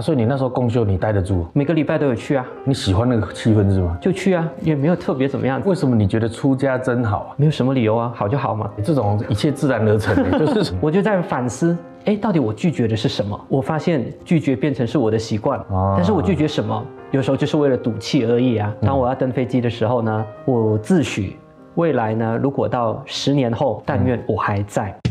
啊，所以你那时候公休你待得住？每个礼拜都有去啊。你喜欢那个气氛是吗？就去啊，也没有特别怎么样。为什么你觉得出家真好啊？没有什么理由啊，好就好嘛。这种一切自然而成的，就是我就在反思，哎，到底我拒绝的是什么？我发现拒绝变成是我的习惯。啊。但是我拒绝什么？有时候就是为了赌气而已啊。当我要登飞机的时候呢，我自诩未来呢，如果到十年后，但愿我还在。其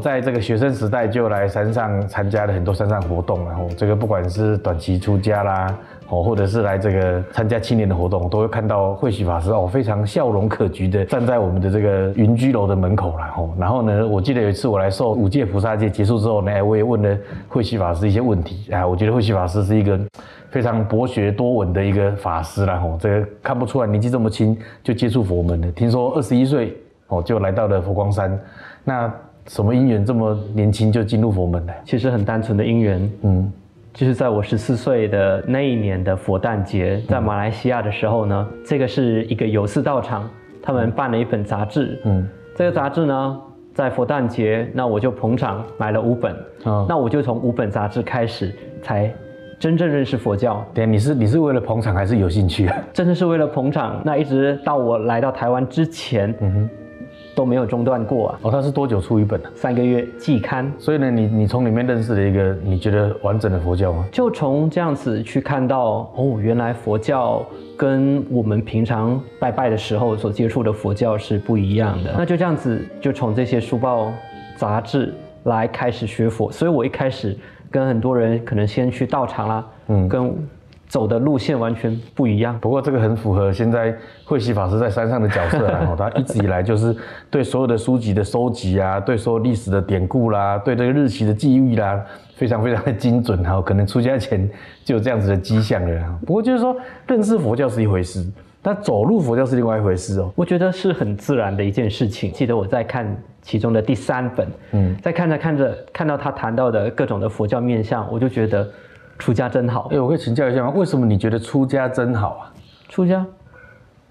在这个学生时代就来山上参加了很多山上活动，然后这个不管是短期出家啦，哦，或者是来这个参加青年的活动，都会看到慧喜法师哦，非常笑容可掬的站在我们的这个云居楼的门口啦。哦，然后呢，我记得有一次我来受五戒菩萨戒结束之后呢，我也问了慧喜法师一些问题啊，我觉得慧喜法师是一个非常博学多闻的一个法师啦。哦，这个看不出来年纪这么轻就接触佛门的，听说二十一岁哦就来到了佛光山，那。什么因缘这么年轻就进入佛门呢？其实很单纯的因缘，嗯，就是在我十四岁的那一年的佛诞节，在马来西亚的时候呢，这个是一个有寺道场，他们办了一本杂志，嗯，这个杂志呢，在佛诞节，那我就捧场买了五本，啊，那我就从五本杂志开始，才真正认识佛教。对，你是你是为了捧场还是有兴趣啊？真的是为了捧场，那一直到我来到台湾之前，嗯哼。都没有中断过啊！哦，他是多久出一本呢？三个月季刊。所以呢，你你从里面认识了一个你觉得完整的佛教吗？就从这样子去看到哦，原来佛教跟我们平常拜拜的时候所接触的佛教是不一样的。那就这样子，就从这些书报杂志来开始学佛。所以我一开始跟很多人可能先去道场啦，嗯，跟。走的路线完全不一样，不过这个很符合现在慧喜法师在山上的角色然后他一直以来就是对所有的书籍的收集啊，对所有历史的典故啦，对这个日期的记忆啦，非常非常的精准哈。可能出家前就有这样子的迹象了。不过就是说，认识佛教是一回事，但走入佛教是另外一回事哦。我觉得是很自然的一件事情。记得我在看其中的第三本，嗯，在看着看着看到他谈到的各种的佛教面相，我就觉得。出家真好，哎，我可以请教一下吗？为什么你觉得出家真好啊？出家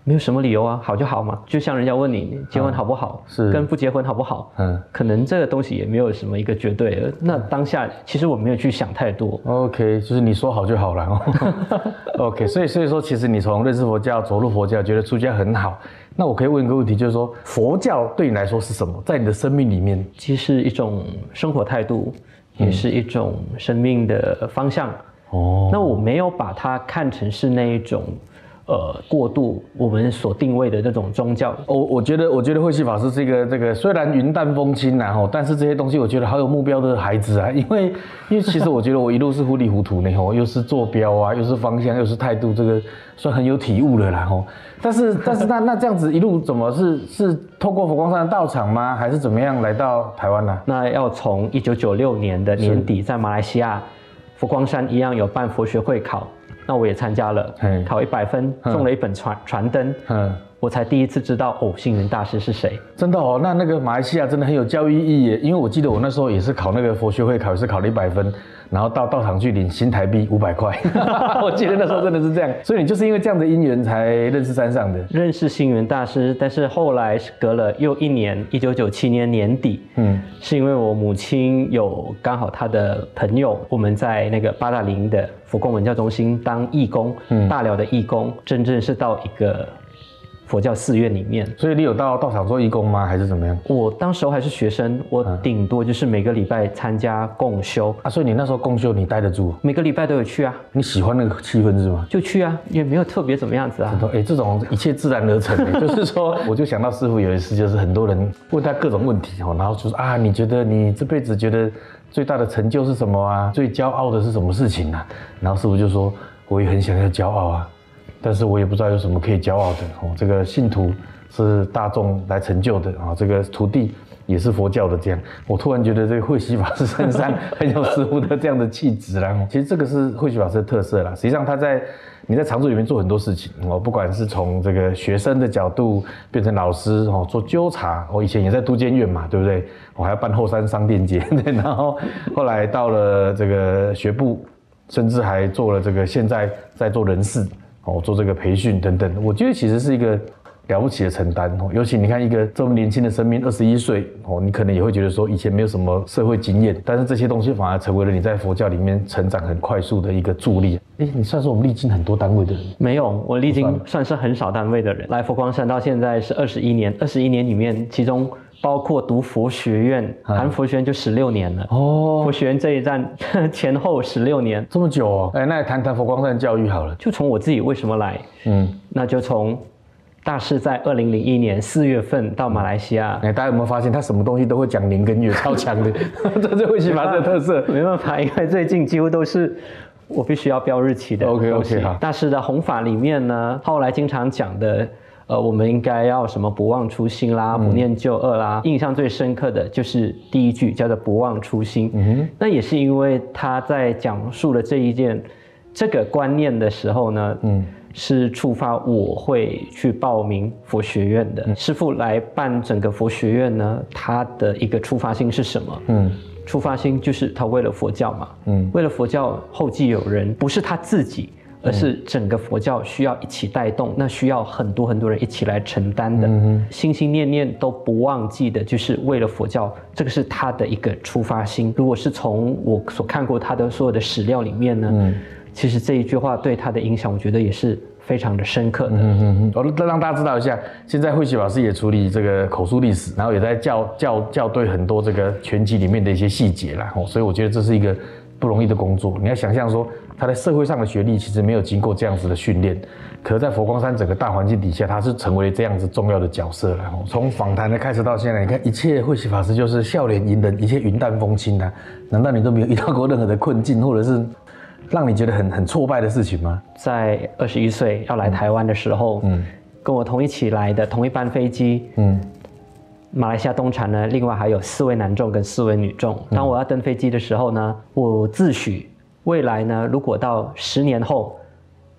没有什么理由啊，好就好嘛。就像人家问你结婚好不好，是跟不结婚好不好？嗯，可能这个东西也没有什么一个绝对。那当下其实我没有去想太多。OK，就是你说好就好了。OK，所以所以说，其实你从认识佛教、走入佛教，觉得出家很好。那我可以问一个问题，就是说佛教对你来说是什么？在你的生命里面，其实一种生活态度。也是一种生命的方向哦。那我没有把它看成是那一种，呃，过度我们所定位的那种宗教。我我觉得，我觉得慧西法师是一个这个虽然云淡风轻然后，但是这些东西我觉得好有目标的孩子啊。因为 因为其实我觉得我一路是糊里糊涂呢吼，又是坐标啊，又是方向，又是态度，这个算很有体悟了啦吼。但是 但是那那这样子一路怎么是是透过佛光山的道场吗？还是怎么样来到台湾呢？那要从一九九六年的年底在马来西亚佛光山一样有办佛学会考，那我也参加了，考一百分中了一本传传灯，嗯，我才第一次知道哦，星云大师是谁。真的哦，那那个马来西亚真的很有教育意义，因为我记得我那时候也是考那个佛学会考，是考了一百分。然后到道场去领新台币五百块，我记得那时候真的是这样，所以你就是因为这样的因缘才认识山上的，认识星云大师。但是后来是隔了又一年，一九九七年年底，嗯，是因为我母亲有刚好她的朋友，我们在那个八大林的佛光文教中心当义工，嗯，大寮的义工，真正是到一个。佛教寺院里面，所以你有到道场做义工吗？还是怎么样？我当时候还是学生，我顶多就是每个礼拜参加共修啊。所以你那时候共修你待得住？每个礼拜都有去啊。你喜欢那个气氛是吗？就去啊，也没有特别怎么样子啊。哎，这种一切自然而成的，就是说，我就想到师傅有一次，就是很多人问他各种问题哦，然后就说啊，你觉得你这辈子觉得最大的成就是什么啊？最骄傲的是什么事情啊？然后师傅就说，我也很想要骄傲啊。但是我也不知道有什么可以骄傲的哦。这个信徒是大众来成就的啊，这个徒弟也是佛教的这样。我突然觉得这个慧西法师身上 很有师傅的这样的气质啦。其实这个是慧西法师的特色啦。实际上他在你在常住里面做很多事情哦，不管是从这个学生的角度变成老师哦，做纠察。我以前也在都监院嘛，对不对？我还要办后山商店街，对然后后来到了这个学部，甚至还做了这个现在在做人事。哦，做这个培训等等，我觉得其实是一个了不起的承担哦。尤其你看一个这么年轻的生命，二十一岁哦，你可能也会觉得说以前没有什么社会经验，但是这些东西反而成为了你在佛教里面成长很快速的一个助力。哎，你算是我们历经很多单位的人？没有，我历经算是很少单位的人。来佛光山到现在是二十一年，二十一年里面，其中包括读佛学院，含佛学院就十六年了。哦，佛学院这一站 前后十六年，这么久哦。哎，那谈谈佛光山教育好了。就从我自己为什么来，嗯，那就从大师在二零零一年四月份到马来西亚。哎，大家有没有发现他什么东西都会讲年跟月，超强的，这就会启发这特色。没办法，因为最近几乎都是。我必须要标日期的 OK OK 好。大师的弘法里面呢，后来经常讲的，呃，我们应该要什么不忘初心啦，不念旧恶啦。印象最深刻的就是第一句叫做不忘初心。那也是因为他在讲述了这一件这个观念的时候呢，嗯，是触发我会去报名佛学院的。师傅来办整个佛学院呢，他的一个出发心是什么？嗯。出发心就是他为了佛教嘛，嗯，为了佛教后继有人，不是他自己，而是整个佛教需要一起带动，那需要很多很多人一起来承担的，心心念念都不忘记的，就是为了佛教，这个是他的一个出发心。如果是从我所看过他的所有的史料里面呢，其实这一句话对他的影响，我觉得也是。非常的深刻的，嗯嗯嗯，我让大家知道一下，现在慧喜老师也处理这个口述历史，然后也在校校校对很多这个全集里面的一些细节啦，哦，所以我觉得这是一个不容易的工作。你要想象说，他在社会上的学历其实没有经过这样子的训练，可是在佛光山整个大环境底下，他是成为这样子重要的角色了。从访谈的开始到现在，你看一切慧喜法师就是笑脸迎人，一切云淡风轻的，难道你都没有遇到过任何的困境，或者是？让你觉得很很挫败的事情吗？在二十一岁要来台湾的时候，嗯，跟我同一起来的同一班飞机，嗯，马来西亚东产呢，另外还有四位男众跟四位女众。当我要登飞机的时候呢，我自诩未来呢，如果到十年后，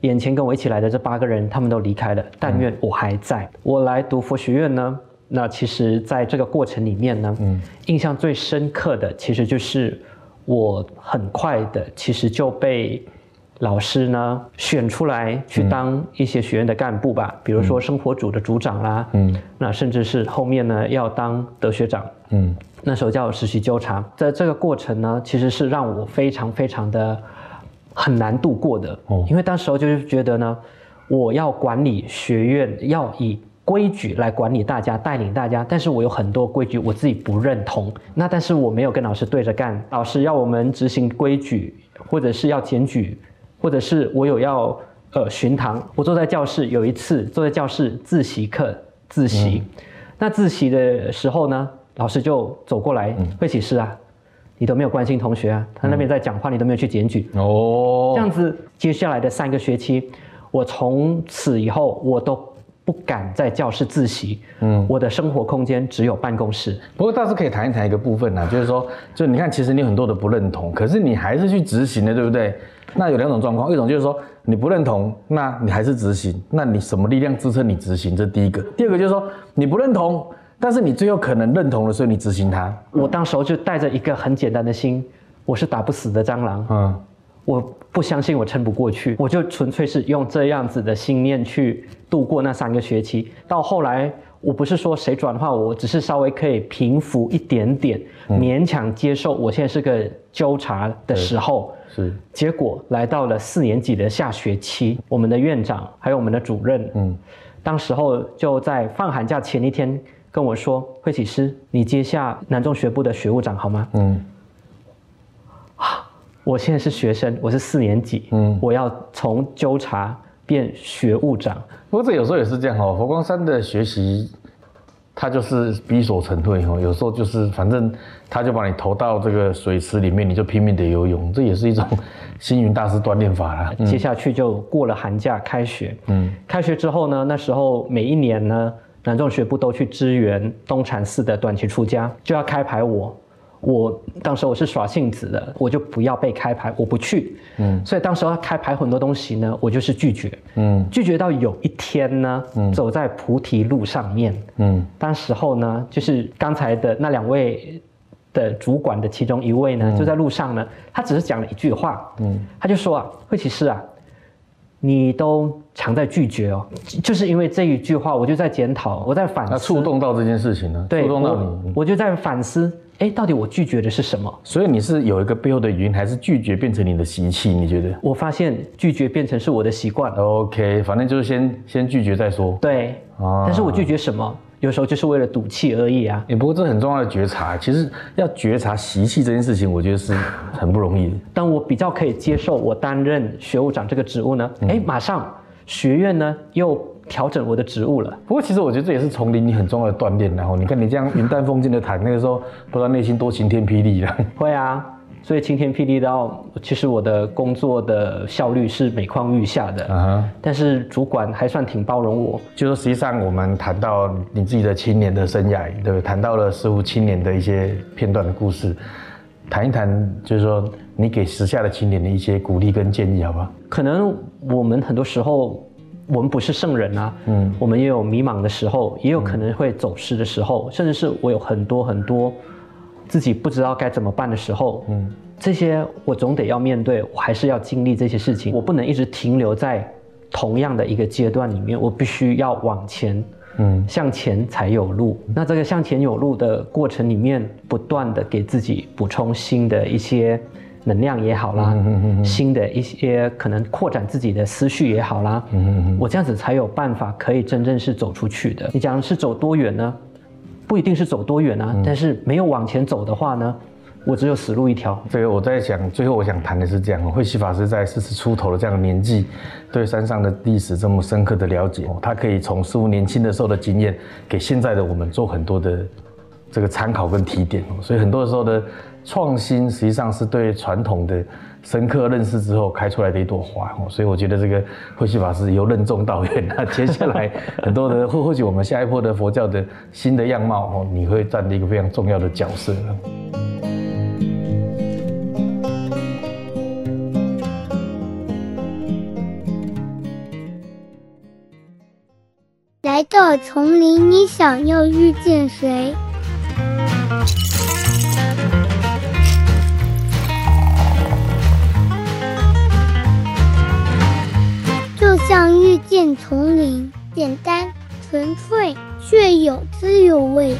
眼前跟我一起来的这八个人他们都离开了，但愿我还在。我来读佛学院呢，那其实在这个过程里面呢，嗯，印象最深刻的其实就是。我很快的，其实就被老师呢选出来去当一些学院的干部吧，比如说生活组的组长啦，嗯，那甚至是后面呢要当德学长，嗯，那时候叫实习纠察，在这个过程呢，其实是让我非常非常的很难度过的，哦，因为当时候就是觉得呢，我要管理学院，要以。规矩来管理大家，带领大家，但是我有很多规矩我自己不认同。那但是我没有跟老师对着干，老师要我们执行规矩，或者是要检举，或者是我有要呃巡堂。我坐在教室，有一次坐在教室自习课自习，那自习的时候呢，老师就走过来，会起师啊，你都没有关心同学啊，他那边在讲话，你都没有去检举哦。这样子，接下来的三个学期，我从此以后我都。不敢在教室自习，嗯，我的生活空间只有办公室。不过倒是可以谈一谈一个部分呢，就是说，就你看，其实你很多的不认同，可是你还是去执行的，对不对？那有两种状况，一种就是说你不认同，那你还是执行，那你什么力量支撑你执行？这第一个。第二个就是说你不认同，但是你最后可能认同了，所以你执行它。我当时候就带着一个很简单的心，我是打不死的蟑螂，嗯。我不相信我撑不过去，我就纯粹是用这样子的信念去度过那三个学期。到后来，我不是说谁转化，我只是稍微可以平复一点点，勉强接受我现在是个纠察的时候。是。结果来到了四年级的下学期，我们的院长还有我们的主任，嗯，当时候就在放寒假前一天跟我说：“惠启师，你接下南中学部的学务长好吗？”嗯。啊我现在是学生，我是四年级，嗯，我要从纠察变学务长。不过这有时候也是这样哦，佛光山的学习他就是逼所成退哦，有时候就是反正他就把你投到这个水池里面，你就拼命的游泳，这也是一种星云大师锻炼法啦。接下去就过了寒假开学，嗯，开学之后呢，那时候每一年呢，南中学部都去支援东禅寺的短期出家，就要开排我。我当时我是耍性子的，我就不要被开牌，我不去。嗯，所以当时开牌很多东西呢，我就是拒绝。嗯，拒绝到有一天呢，走在菩提路上面。嗯，当时候呢，就是刚才的那两位的主管的其中一位呢，就在路上呢，他只是讲了一句话。嗯，他就说啊，慧启师啊，你都常在拒绝哦，就是因为这一句话，我就在检讨，我在反思。触动到这件事情呢？对，触动到你，我就在反思。哎，到底我拒绝的是什么？所以你是有一个背后的原因，还是拒绝变成你的习气？你觉得？我发现拒绝变成是我的习惯。OK，反正就是先先拒绝再说。对，啊但是我拒绝什么？有时候就是为了赌气而已啊。哎，不过这很重要的觉察，其实要觉察习气这件事情，我觉得是很不容易的。但我比较可以接受，我担任学务长这个职务呢，哎，马上学院呢又。调整我的职务了。不过其实我觉得这也是丛林你很重要的锻炼。然后你看你这样云淡风轻的谈，那个时候不知道内心多晴天霹雳了。会啊，所以晴天霹雳到，其实我的工作的效率是每况愈下的。啊但是主管还算挺包容我。就说实际上我们谈到你自己的青年的生涯，对不对？谈到了似乎青年的一些片段的故事，谈一谈，就是说你给时下的青年的一些鼓励跟建议，好不好？可能我们很多时候。我们不是圣人啊，嗯，我们也有迷茫的时候，也有可能会走失的时候，甚至是我有很多很多自己不知道该怎么办的时候，嗯，这些我总得要面对，我还是要经历这些事情，我不能一直停留在同样的一个阶段里面，我必须要往前，嗯，向前才有路。那这个向前有路的过程里面，不断的给自己补充新的一些。能量也好啦嗯嗯，新的一些可能扩展自己的思绪也好啦，嗯我这样子才有办法可以真正是走出去的。你讲是走多远呢？不一定是走多远啊，但是没有往前走的话呢，我只有死路一条。这个我在想，最后我想谈的是这样：慧西法师在四十出头的这样的年纪，对山上的历史这么深刻的了解，他可以从似乎年轻的时候的经验，给现在的我们做很多的这个参考跟提点。所以很多的时候的。创新实际上是对传统的深刻认识之后开出来的一朵花哦，所以我觉得这个慧西法师由任重道远那 接下来很多的或或许我们下一波的佛教的新的样貌哦，你会占一个非常重要的角色。来到丛林，你想要遇见谁？见丛林，简单纯粹，却有滋有味。